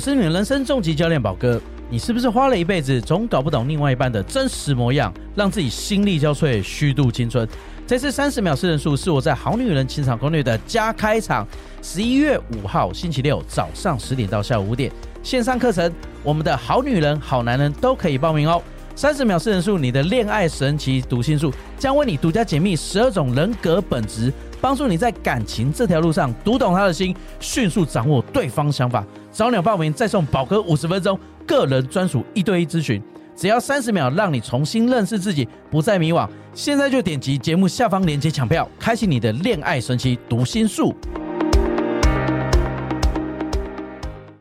我是你的人生重击教练宝哥。你是不是花了一辈子总搞不懂另外一半的真实模样，让自己心力交瘁，虚度青春？这次三十秒四人术是我在《好女人情场攻略》的加开场，十一月五号星期六早上十点到下午五点线上课程，我们的好女人、好男人都可以报名哦。三十秒四人术，你的恋爱神奇读心术将为你独家解密十二种人格本质，帮助你在感情这条路上读懂他的心，迅速掌握对方想法。早鸟报名再送宝哥五十分钟个人专属一对一咨询，只要三十秒，让你重新认识自己，不再迷惘。现在就点击节目下方链接抢票，开启你的恋爱神奇读心术。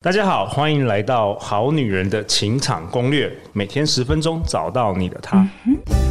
大家好，欢迎来到好女人的情场攻略，每天十分钟，找到你的他。嗯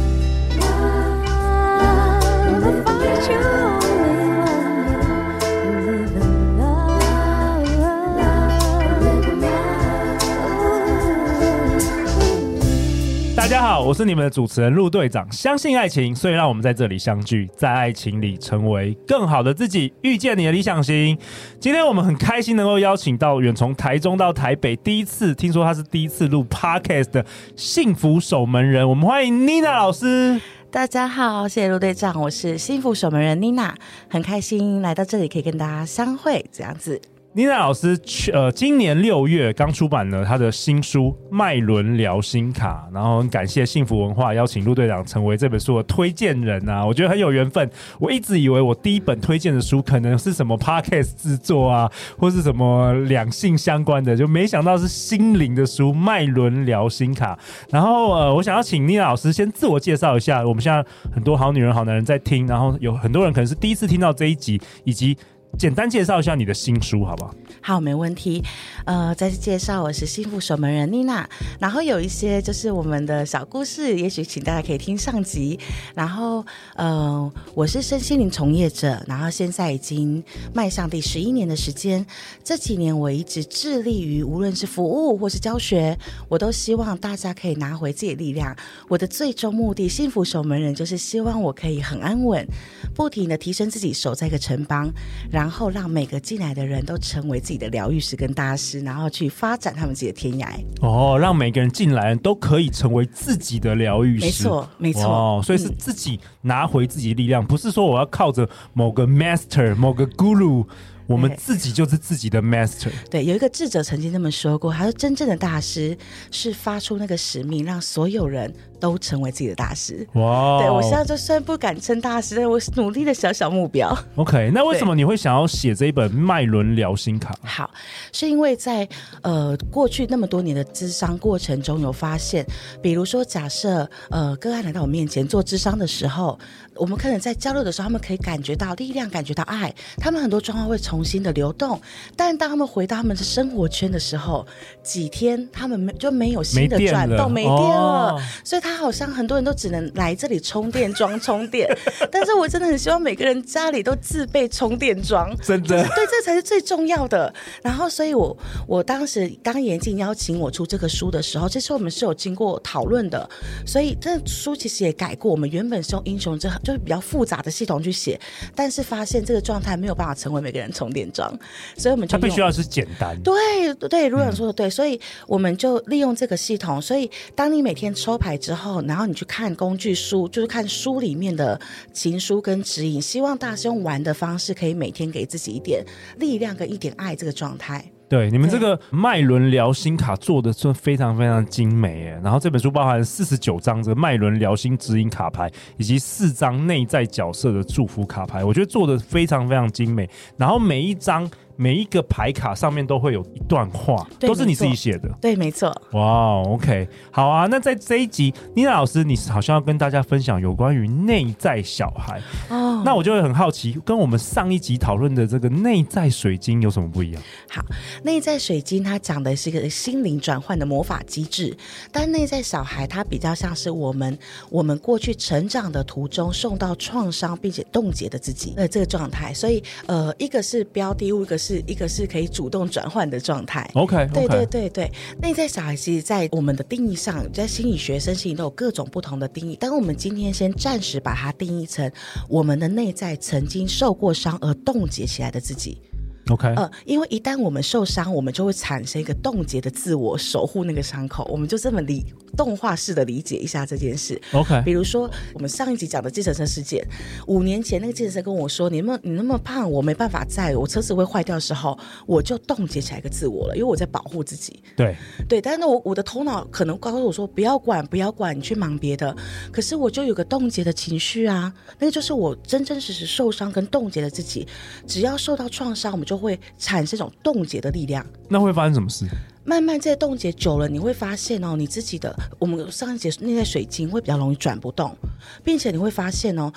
大家好，我是你们的主持人陆队长。相信爱情，所以让我们在这里相聚，在爱情里成为更好的自己，遇见你的理想型。今天我们很开心能够邀请到远从台中到台北，第一次听说他是第一次录 Podcast 的幸福守门人。我们欢迎 Nina 老师。大家好，谢谢陆队长，我是幸福守门人 Nina，很开心来到这里可以跟大家相会，这样子。妮娜老师去呃，今年六月刚出版了他的新书《脉轮疗心卡》，然后很感谢幸福文化邀请陆队长成为这本书的推荐人啊，我觉得很有缘分。我一直以为我第一本推荐的书可能是什么 Podcast 制作啊，或是什么两性相关的，就没想到是心灵的书《脉轮疗心卡》。然后呃，我想要请妮娜老师先自我介绍一下，我们现在很多好女人、好男人在听，然后有很多人可能是第一次听到这一集，以及。简单介绍一下你的新书，好不好？好，没问题。呃，再次介绍，我是幸福守门人妮娜。然后有一些就是我们的小故事，也许请大家可以听上集。然后，呃，我是身心灵从业者，然后现在已经迈向第十一年的时间。这几年我一直致力于，无论是服务或是教学，我都希望大家可以拿回自己的力量。我的最终目的，幸福守门人就是希望我可以很安稳，不停地提升自己，守在一个城邦。然后让每个进来的人都成为自己的疗愈师跟大师，然后去发展他们自己的天涯。哦，让每个人进来都可以成为自己的疗愈师。没错，没错。哦，所以是自己拿回自己的力量，嗯，不是说我要靠着某个 master、某个 guru。我们自己就是自己的 master。对，有一个智者曾经这么说过，他说：“真正的大师是发出那个使命，让所有人都成为自己的大师。”哇！对，我现在就虽然不敢称大师，但我努力的小小目标。OK，那为什么你会想要写这一本脉轮疗心卡？好，是因为在呃过去那么多年的咨商过程中，有发现，比如说假设呃个案来到我面前做咨商的时候，我们可能在交流的时候，他们可以感觉到力量，感觉到爱，他们很多状况会。重新的流动，但当他们回到他们的生活圈的时候，几天他们没就没有新的转动，没电了，所以他 好像很多人都只能来这里充电桩充电。但是我真的很希望每个人家里都自备充电桩，真的，对，这才是最重要的。然后，所以我我当时当严静邀请我出这个书的时候，其实我们是有经过讨论的，所以这书其实也改过。我们原本是用英雄这就是比较复杂的系统去写，但是发现这个状态没有办法成为每个人充。电桩，所以我们就它必须要是简单。对对，卢远说的对，所以我们就利用这个系统。所以当你每天抽牌之后，然后你去看工具书，就是看书里面的情书跟指引，希望大家用玩的方式，可以每天给自己一点力量跟一点爱这个状态。对，你们这个脉轮疗心卡做的是非常非常精美耶。然后这本书包含四十九张这个脉轮疗心指引卡牌，以及四张内在角色的祝福卡牌，我觉得做的非常非常精美。然后每一张。每一个牌卡上面都会有一段话，都是你自己写的。对，没错。哇、wow，OK，好啊。那在这一集，妮娜老师，你好像要跟大家分享有关于内在小孩。哦。那我就会很好奇，跟我们上一集讨论的这个内在水晶有什么不一样？好，内在水晶它讲的是一个心灵转换的魔法机制，但内在小孩它比较像是我们我们过去成长的途中受到创伤并且冻结的自己呃这个状态。所以呃，一个是标的物，一个是。是一个是可以主动转换的状态。OK，对对对对。内在小孩其实，在我们的定义上，在心理学、身心都有各种不同的定义。但我们今天先暂时把它定义成我们的内在曾经受过伤而冻结起来的自己。OK，呃，因为一旦我们受伤，我们就会产生一个冻结的自我，守护那个伤口。我们就这么理动画式的理解一下这件事。OK，比如说我们上一集讲的计程车事件，五年前那个计程车跟我说：“你那么你那么胖，我没办法载，我车子会坏掉的时候，我就冻结起来一个自我了，因为我在保护自己。”对对，但是我我的头脑可能告诉我说：“不要管，不要管，你去忙别的。”可是我就有个冻结的情绪啊，那个就是我真真实实受伤跟冻结的自己。只要受到创伤，我们就会产生一种冻结的力量。那会发生什么事？慢慢在冻结久了，你会发现哦，你自己的我们上一节那些水晶会比较容易转不动，并且你会发现哦，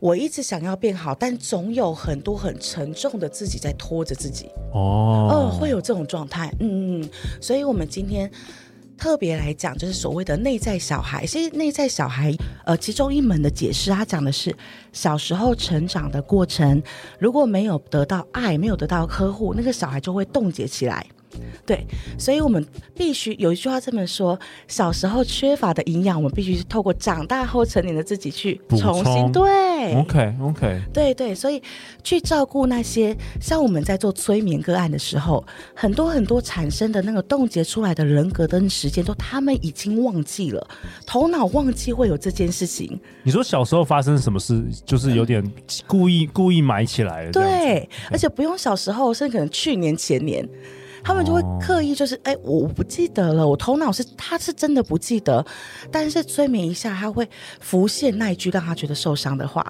我一直想要变好，但总有很多很沉重的自己在拖着自己。哦，哦，会有这种状态，嗯嗯，所以我们今天。特别来讲，就是所谓的内在小孩。其实内在小孩，呃，其中一门的解释，他讲的是小时候成长的过程，如果没有得到爱，没有得到呵护，那个小孩就会冻结起来。对，所以我们必须有一句话这么说：小时候缺乏的营养，我们必须是透过长大后成年的自己去重新对。OK OK，对对，所以去照顾那些像我们在做催眠个案的时候，很多很多产生的那个冻结出来的人格跟时间，都他们已经忘记了，头脑忘记会有这件事情。你说小时候发生什么事，就是有点故意故意埋起来了。对，而且不用小时候，甚至可能去年前年。他们就会刻意就是，哎、欸，我不记得了，我头脑是他是真的不记得，但是催眠一下，他会浮现那一句让他觉得受伤的话。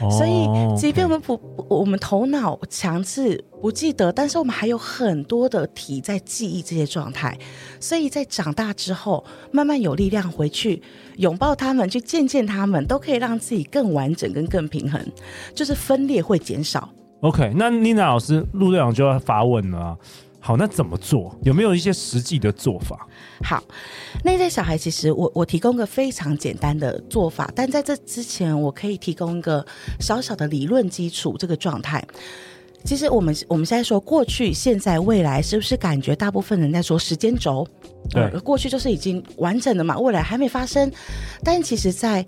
哦、所以，即便我们不，不我们头脑强制不记得，但是我们还有很多的体在记忆这些状态。所以在长大之后，慢慢有力量回去拥抱他们，去见见他们，都可以让自己更完整跟更平衡，就是分裂会减少。OK，那妮娜老师陆队长就要发问了啊。好，那怎么做？有没有一些实际的做法？好，内在小孩其实我我提供个非常简单的做法，但在这之前，我可以提供一个小小的理论基础。这个状态，其实我们我们现在说过去、现在、未来，是不是感觉大部分人在说时间轴？对，呃，过去就是已经完整的嘛，未来还没发生，但其实，在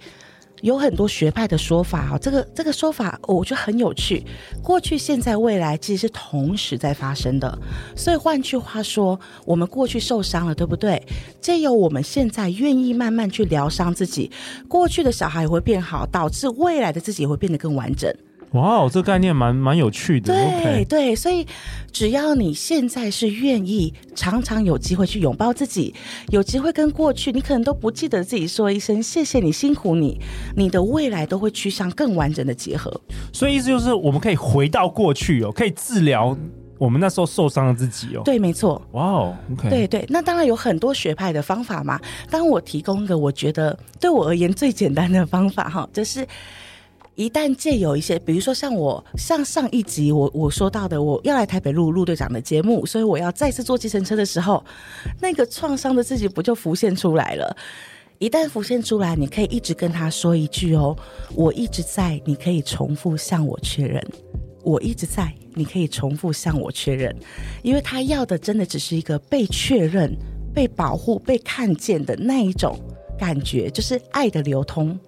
有很多学派的说法啊，这个这个说法我觉得很有趣。过去、现在、未来其实是同时在发生的，所以换句话说，我们过去受伤了，对不对？借由我们现在愿意慢慢去疗伤自己，过去的小孩也会变好，导致未来的自己也会变得更完整。哇哦，这个概念蛮蛮有趣的。对对，所以只要你现在是愿意，常常有机会去拥抱自己，有机会跟过去，你可能都不记得自己说一声谢谢你，辛苦你，你的未来都会趋向更完整的结合。所以意思就是，我们可以回到过去哦，可以治疗我们那时候受伤的自己哦。对，没错。哇哦。对对，那当然有很多学派的方法嘛。当我提供一个我觉得对我而言最简单的方法哈，就是。一旦借有一些，比如说像我，像上一集我我说到的，我要来台北录陆队长的节目，所以我要再次坐计程车的时候，那个创伤的自己不就浮现出来了？一旦浮现出来，你可以一直跟他说一句哦，我一直在，你可以重复向我确认，我一直在，你可以重复向我确认，因为他要的真的只是一个被确认、被保护、被看见的那一种感觉，就是爱的流通。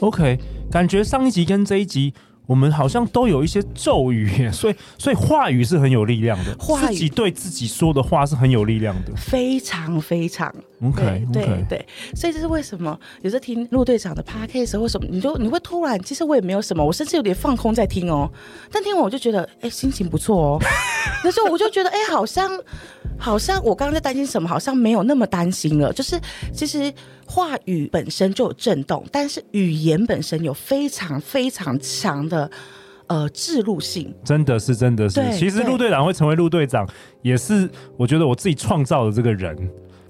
OK，感觉上一集跟这一集，我们好像都有一些咒语，所以所以话语是很有力量的，话自己对自己说的话是很有力量的，非常非常。OK 对对，对，所以这是为什么有时候听陆队长的 Podcast 或什么，你就你会突然，其实我也没有什么，我甚至有点放空在听哦，但听完我就觉得，哎，心情不错哦，那时候我就觉得，哎，好像。好像我刚刚在担心什么，好像没有那么担心了。就是其实话语本身就有震动，但是语言本身有非常非常强的呃制入性。真的是，真的是。其实陆队长会成为陆队长，也是我觉得我自己创造的这个人。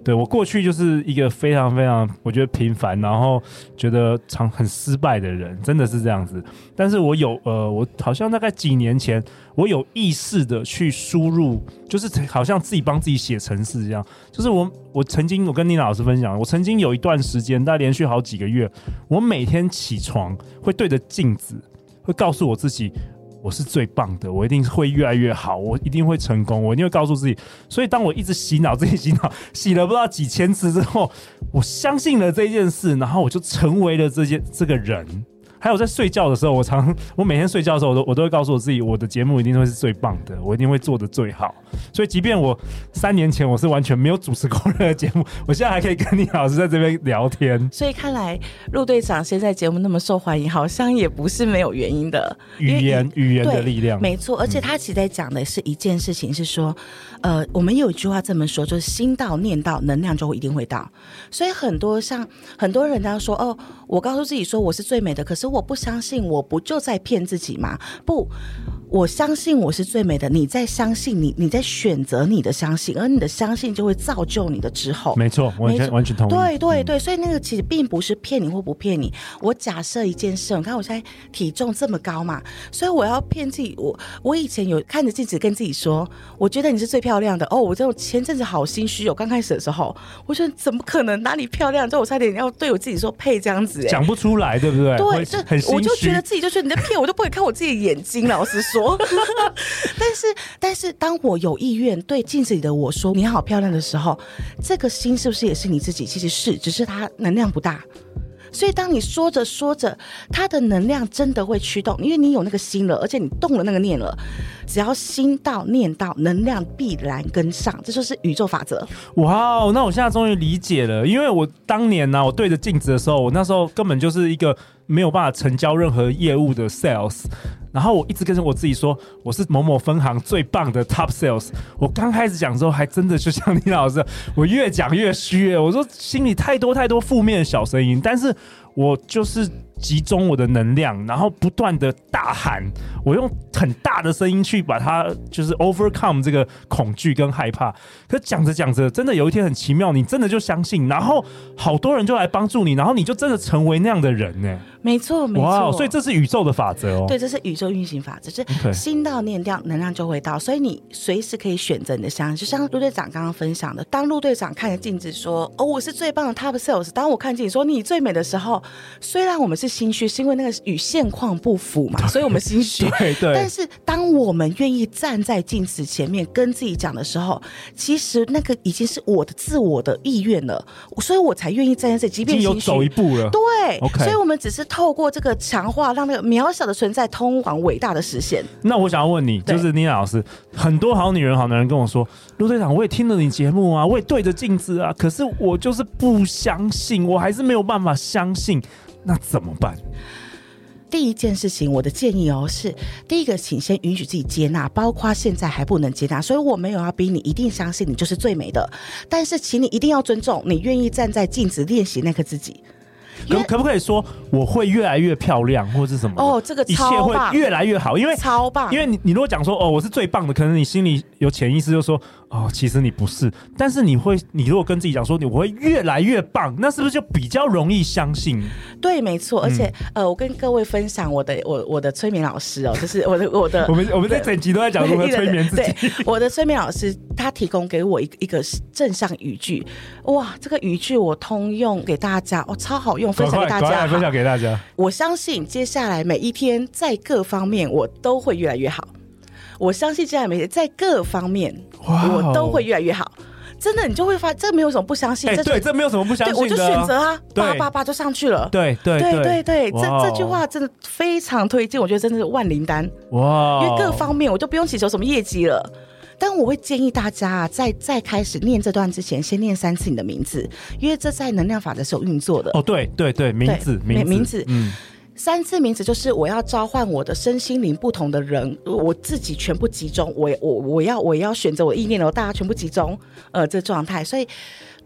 对，我过去就是一个非常非常我觉得平凡，然后觉得常很失败的人，真的是这样子。但是我有呃，我好像大概几年前，我有意识的去输入，就是好像自己帮自己写程式一样。就是我我曾经我跟妮娜老师分享，我曾经有一段时间，大概连续好几个月，我每天起床会对着镜子，会告诉我自己。我是最棒的，我一定会越来越好，我一定会成功，我一定会告诉自己。所以，当我一直洗脑自己洗脑，洗了不知道几千次之后，我相信了这件事，然后我就成为了这件这个人。还有在睡觉的时候，我常 我每天睡觉的时候，我都我都会告诉我自己，我的节目一定会是最棒的，我一定会做的最好。所以，即便我三年前我是完全没有主持过任何节目，我现在还可以跟你老师在这边聊天。所以看来陆队长现在节目那么受欢迎，好像也不是没有原因的。语言语言的力量，没错。而且他其实在讲的是一件事情，是说，嗯、呃，我们有一句话这么说，就是心到念到，能量就会一定会到。所以很多像很多人他说，哦，我告诉自己说我是最美的，可是我不相信，我不就在骗自己吗？不。我相信我是最美的，你在相信你，你在选择你的相信，而你的相信就会造就你的之后。没错，完全完全同意。对对对，所以那个其实并不是骗你或不骗你。我假设一件事，你看我现在体重这么高嘛，所以我要骗自己。我我以前有看着镜子跟自己说，我觉得你是最漂亮的。哦，我这种前阵子好心虚哦，刚开始的时候，我说怎么可能哪里漂亮？之 后我差点要对我自己说配这样子，讲不出来，对不对？对，就我就觉得自己就说你在骗我，就不会看我自己的眼睛。老实说。但是，但是，当我有意愿对镜子里的我说“你好漂亮”的时候，这个心是不是也是你自己？其实是，只是它能量不大。所以，当你说着说着，它的能量真的会驱动，因为你有那个心了，而且你动了那个念了。只要心到念到，能量必然跟上，这就是宇宙法则。哇，那我现在终于理解了，因为我当年呢、啊，我对着镜子的时候，我那时候根本就是一个没有办法成交任何业务的 sales。然后我一直跟着我自己说，我是某某分行最棒的 top sales。我刚开始讲之后，还真的就像李老师，我越讲越虚。我说心里太多太多负面的小声音，但是我就是集中我的能量，然后不断的大喊，我用很大的声音去把它就是 overcome 这个恐惧跟害怕。可讲着讲着，真的有一天很奇妙，你真的就相信，然后好多人就来帮助你，然后你就真的成为那样的人呢。没错，没错。哇，所以这是宇宙的法则哦。对，这是宇宙运行法则，就是心到念掉，能量就会到。所以你随时可以选择你的相信。就像陆队长刚刚分享的，当陆队长看着镜子说：“哦，我是最棒的 top sales。”当我看镜子说：“你最美的时候”，虽然我们是心虚，是因为那个与现况不符嘛，所以我们心虚。对对。但是当我们愿意站在镜子前面跟自己讲的时候，其实那个已经是我的自我的意愿了，所以我才愿意站在这里，即便心虚，有走一步了。对，OK。所以我们只是透过这个。强化让那个渺小的存在通往伟大的实现。那我想要问你，就是妮娜老师，很多好女人、好男人跟我说，陆队长，我也听了你节目啊，我也对着镜子啊，可是我就是不相信，我还是没有办法相信，那怎么办？第一件事情，我的建议哦，是第一个，请先允许自己接纳，包括现在还不能接纳，所以我没有要逼你一定相信你就是最美的，但是请你一定要尊重你愿意站在镜子练习那个自己。可可不可以说我会越来越漂亮，或者是什么？哦，这个一切会越来越好，因为超棒。因为你你如果讲说哦，我是最棒的，可能你心里有潜意识就说哦，其实你不是。但是你会，你如果跟自己讲说你我会越来越棒，那是不是就比较容易相信？对，没错。而且、嗯、呃，我跟各位分享我的我我的催眠老师哦，就是我的我的 我们我们在整集都在讲如何催眠自己。对，我的催眠老师他提供给我一个一个正向语句，哇，这个语句我通用给大家，哦，超好用。分享给大家，分享给大家。我相信接下来每一天在各方面我都会越来越好。我相信接下来每天在各方面我都会越来越好。真的，你就会发现这没有什么不相信。哎，对，这没有什么不相信的。我就选择啊，八八八就上去了。对对对对对，这这句话真的非常推荐，我觉得真的是万灵丹哇！因为各方面我就不用祈求什么业绩了。但我会建议大家啊，在在开始念这段之前，先念三次你的名字，因为这在能量法则是有运作的。哦，对对对，名字名字名字，嗯，三次名字就是我要召唤我的身心灵不同的人，我自己全部集中，我我我要我要选择我意念了，大家全部集中，呃，这状态，所以。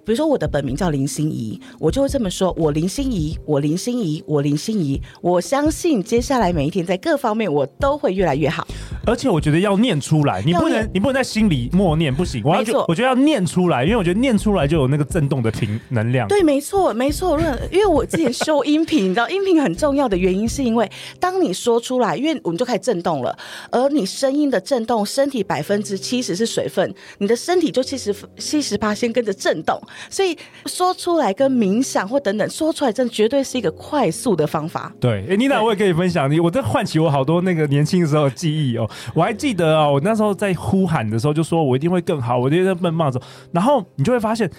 比如说我的本名叫林心怡，我就会这么说：我林心怡，我林心怡，我林心怡。我相信接下来每一天在各方面我都会越来越好。而且我觉得要念出来，你不能你不能在心里默念，不行。我要就我觉得要念出来，因为我觉得念出来就有那个震动的频能量。对，没错，没错。因为我之前修音频，你知道音频很重要的原因是因为当你说出来，因为我们就开始震动了，而你声音的震动，身体百分之七十是水分，你的身体就七十七十八先跟着震动。所以说出来跟冥想或等等说出来，真的绝对是一个快速的方法。对，哎，妮娜，我也可以分享你，我这唤起我好多那个年轻的时候的记忆哦。我还记得啊，我那时候在呼喊的时候就说我一定会更好，我一定会奔放的时候，然后你就会发现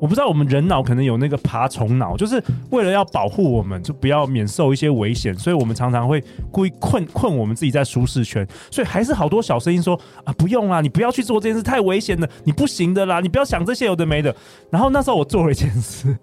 我不知道我们人脑可能有那个爬虫脑，就是为了要保护我们，就不要免受一些危险，所以我们常常会故意困困我们自己在舒适圈。所以还是好多小声音说啊，不用啦，你不要去做这件事，太危险了，你不行的啦，你不要想这些有的没的。然后那时候我做了一件事。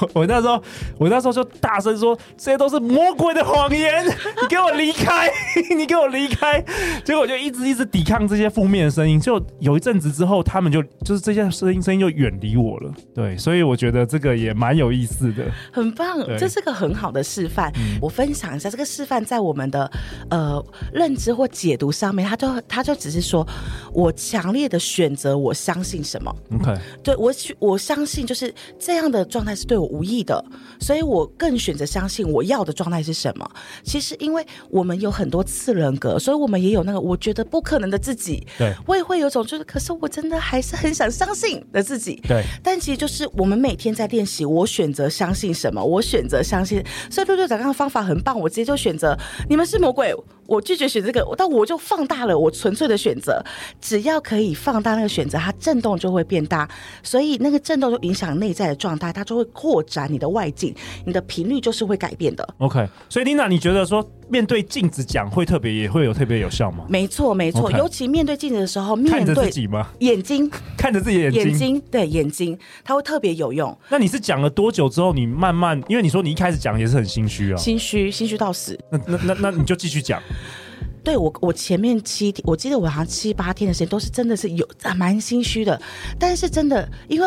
我，我那时候，我那时候就大声说：“这些都是魔鬼的谎言，你给我离开，你给我离开。”结果我就一直一直抵抗这些负面的声音。就有一阵子之后，他们就就是这些声音声音就远离我了。对，所以我觉得这个也蛮有意思的，很棒，这是个很好的示范。嗯、我分享一下这个示范，在我们的呃认知或解读上面，他就他就只是说我强烈的选择，我相信什么。OK，对我我相信就是这样的状态。是对我无益的，所以我更选择相信我要的状态是什么。其实，因为我们有很多次人格，所以我们也有那个我觉得不可能的自己。对，我也会有种就是，可是我真的还是很想相信的自己。对，但其实就是我们每天在练习，我选择相信什么，我选择相信。所以陆队长刚刚方法很棒，我直接就选择你们是魔鬼，我拒绝选这个，但我就放大了我纯粹的选择。只要可以放大那个选择，它震动就会变大，所以那个震动就影响内在的状态，它就会。扩展你的外境，你的频率就是会改变的。OK，所以 Nina，你觉得说面对镜子讲会特别，也会有特别有效吗？没错，没错，尤其面对镜子的时候，面对自己吗？眼睛看着自己的眼睛，眼睛对眼睛，它会特别有用。那你是讲了多久之后，你慢慢，因为你说你一开始讲也是很心虚啊，心虚，心虚到死。那那那那你就继续讲。对我，我前面七天，我记得我好像七八天的时间都是真的是有蛮心虚的，但是真的因为。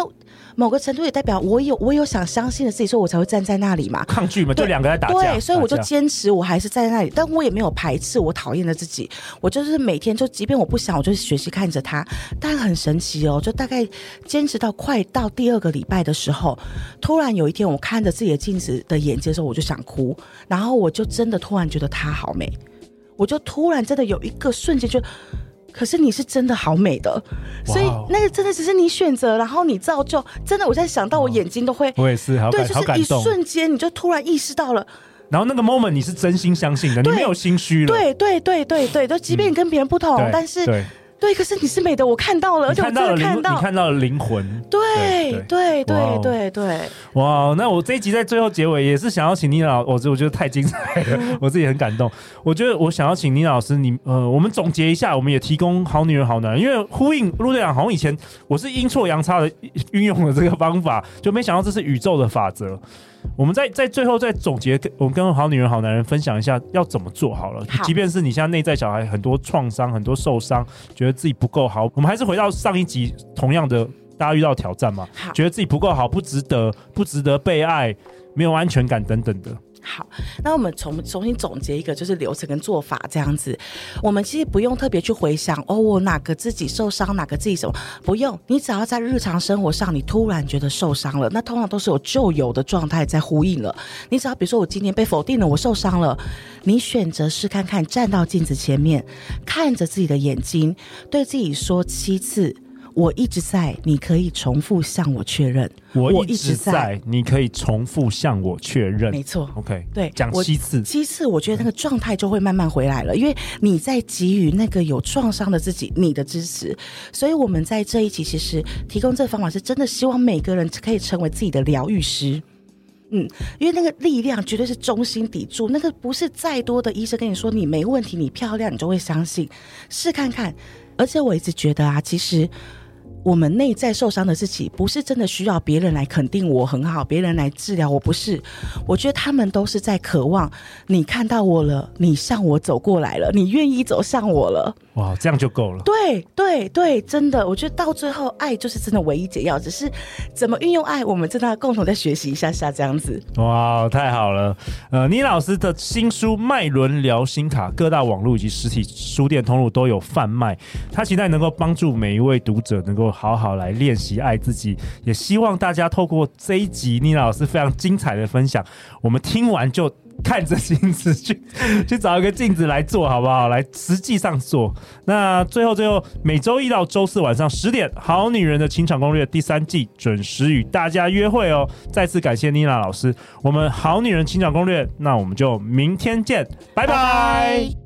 某个程度也代表我有我有想相信的自己，所以我才会站在那里嘛。抗拒嘛，就两个在打架。对，所以我就坚持，我还是站在那里，但我也没有排斥我讨厌的自己。我就是每天就，即便我不想，我就学习看着他。但很神奇哦，就大概坚持到快到第二个礼拜的时候，突然有一天，我看着自己的镜子的眼睛的时候，我就想哭，然后我就真的突然觉得她好美，我就突然真的有一个瞬间就。可是你是真的好美的，所以那个真的只是你选择，然后你造就。真的，我在想到我眼睛都会，我也是，好，对，就是一瞬间你就突然意识到了。然后那个 moment 你是真心相信的，你没有心虚了。对对对对对，就即便你跟别人不同，但是。对，可是你是美的，我看到了，而且我真的看到，你看到了灵魂。对对对对对。哇，那我这一集在最后结尾也是想要请妮娜老，我我觉得太精彩了，我自己很感动。我觉得我想要请妮娜老师，你呃，我们总结一下，我们也提供好女人好男人，因为呼应陆队长，好像以前我是阴错阳差的运用了这个方法，就没想到这是宇宙的法则。我们在在最后再总结，我们跟好女人好男人分享一下要怎么做好了。好，即便是你现在内在小孩很多创伤、很多受伤，觉得自己不够好，我们还是回到上一集同样的，大家遇到挑战嘛，觉得自己不够好，不值得，不值得被爱，没有安全感等等的。好，那我们重重新总结一个，就是流程跟做法这样子。我们其实不用特别去回想哦，我哪个自己受伤，哪个自己什么，不用。你只要在日常生活上，你突然觉得受伤了，那通常都是有旧有的状态在呼应了。你只要比如说，我今天被否定了，我受伤了，你选择试看看，站到镜子前面，看着自己的眼睛，对自己说七次。我一直在，你可以重复向我确认。我一直在，你可以重复向我确认。没错，OK，对，讲七次，七次，我觉得那个状态就会慢慢回来了，因为你在给予那个有创伤的自己你的支持。所以我们在这一期其实提供这个方法，是真的希望每个人可以成为自己的疗愈师。嗯，因为那个力量绝对是中心砥柱，那个不是再多的医生跟你说你没问题，你漂亮，你就会相信。试看看，而且我一直觉得啊，其实。我们内在受伤的自己，不是真的需要别人来肯定我很好，别人来治疗我，不是。我觉得他们都是在渴望你看到我了，你向我走过来了，你愿意走向我了。哇，这样就够了。对对对，真的，我觉得到最后，爱就是真的唯一解药。只是怎么运用爱，我们真的要共同再学习一下下这样子。哇，太好了。呃，倪老师的新书《脉轮疗心卡》，各大网络以及实体书店通路都有贩卖。他期待能够帮助每一位读者能够。好好来练习爱自己，也希望大家透过这一集倪老师非常精彩的分享，我们听完就 看着镜子去 去找一个镜子来做好不好？来实际上做。那最后最后，每周一到周四晚上十点，《好女人的情场攻略》第三季准时与大家约会哦。再次感谢妮娜老师，我们《好女人情场攻略》，那我们就明天见，拜拜。拜拜。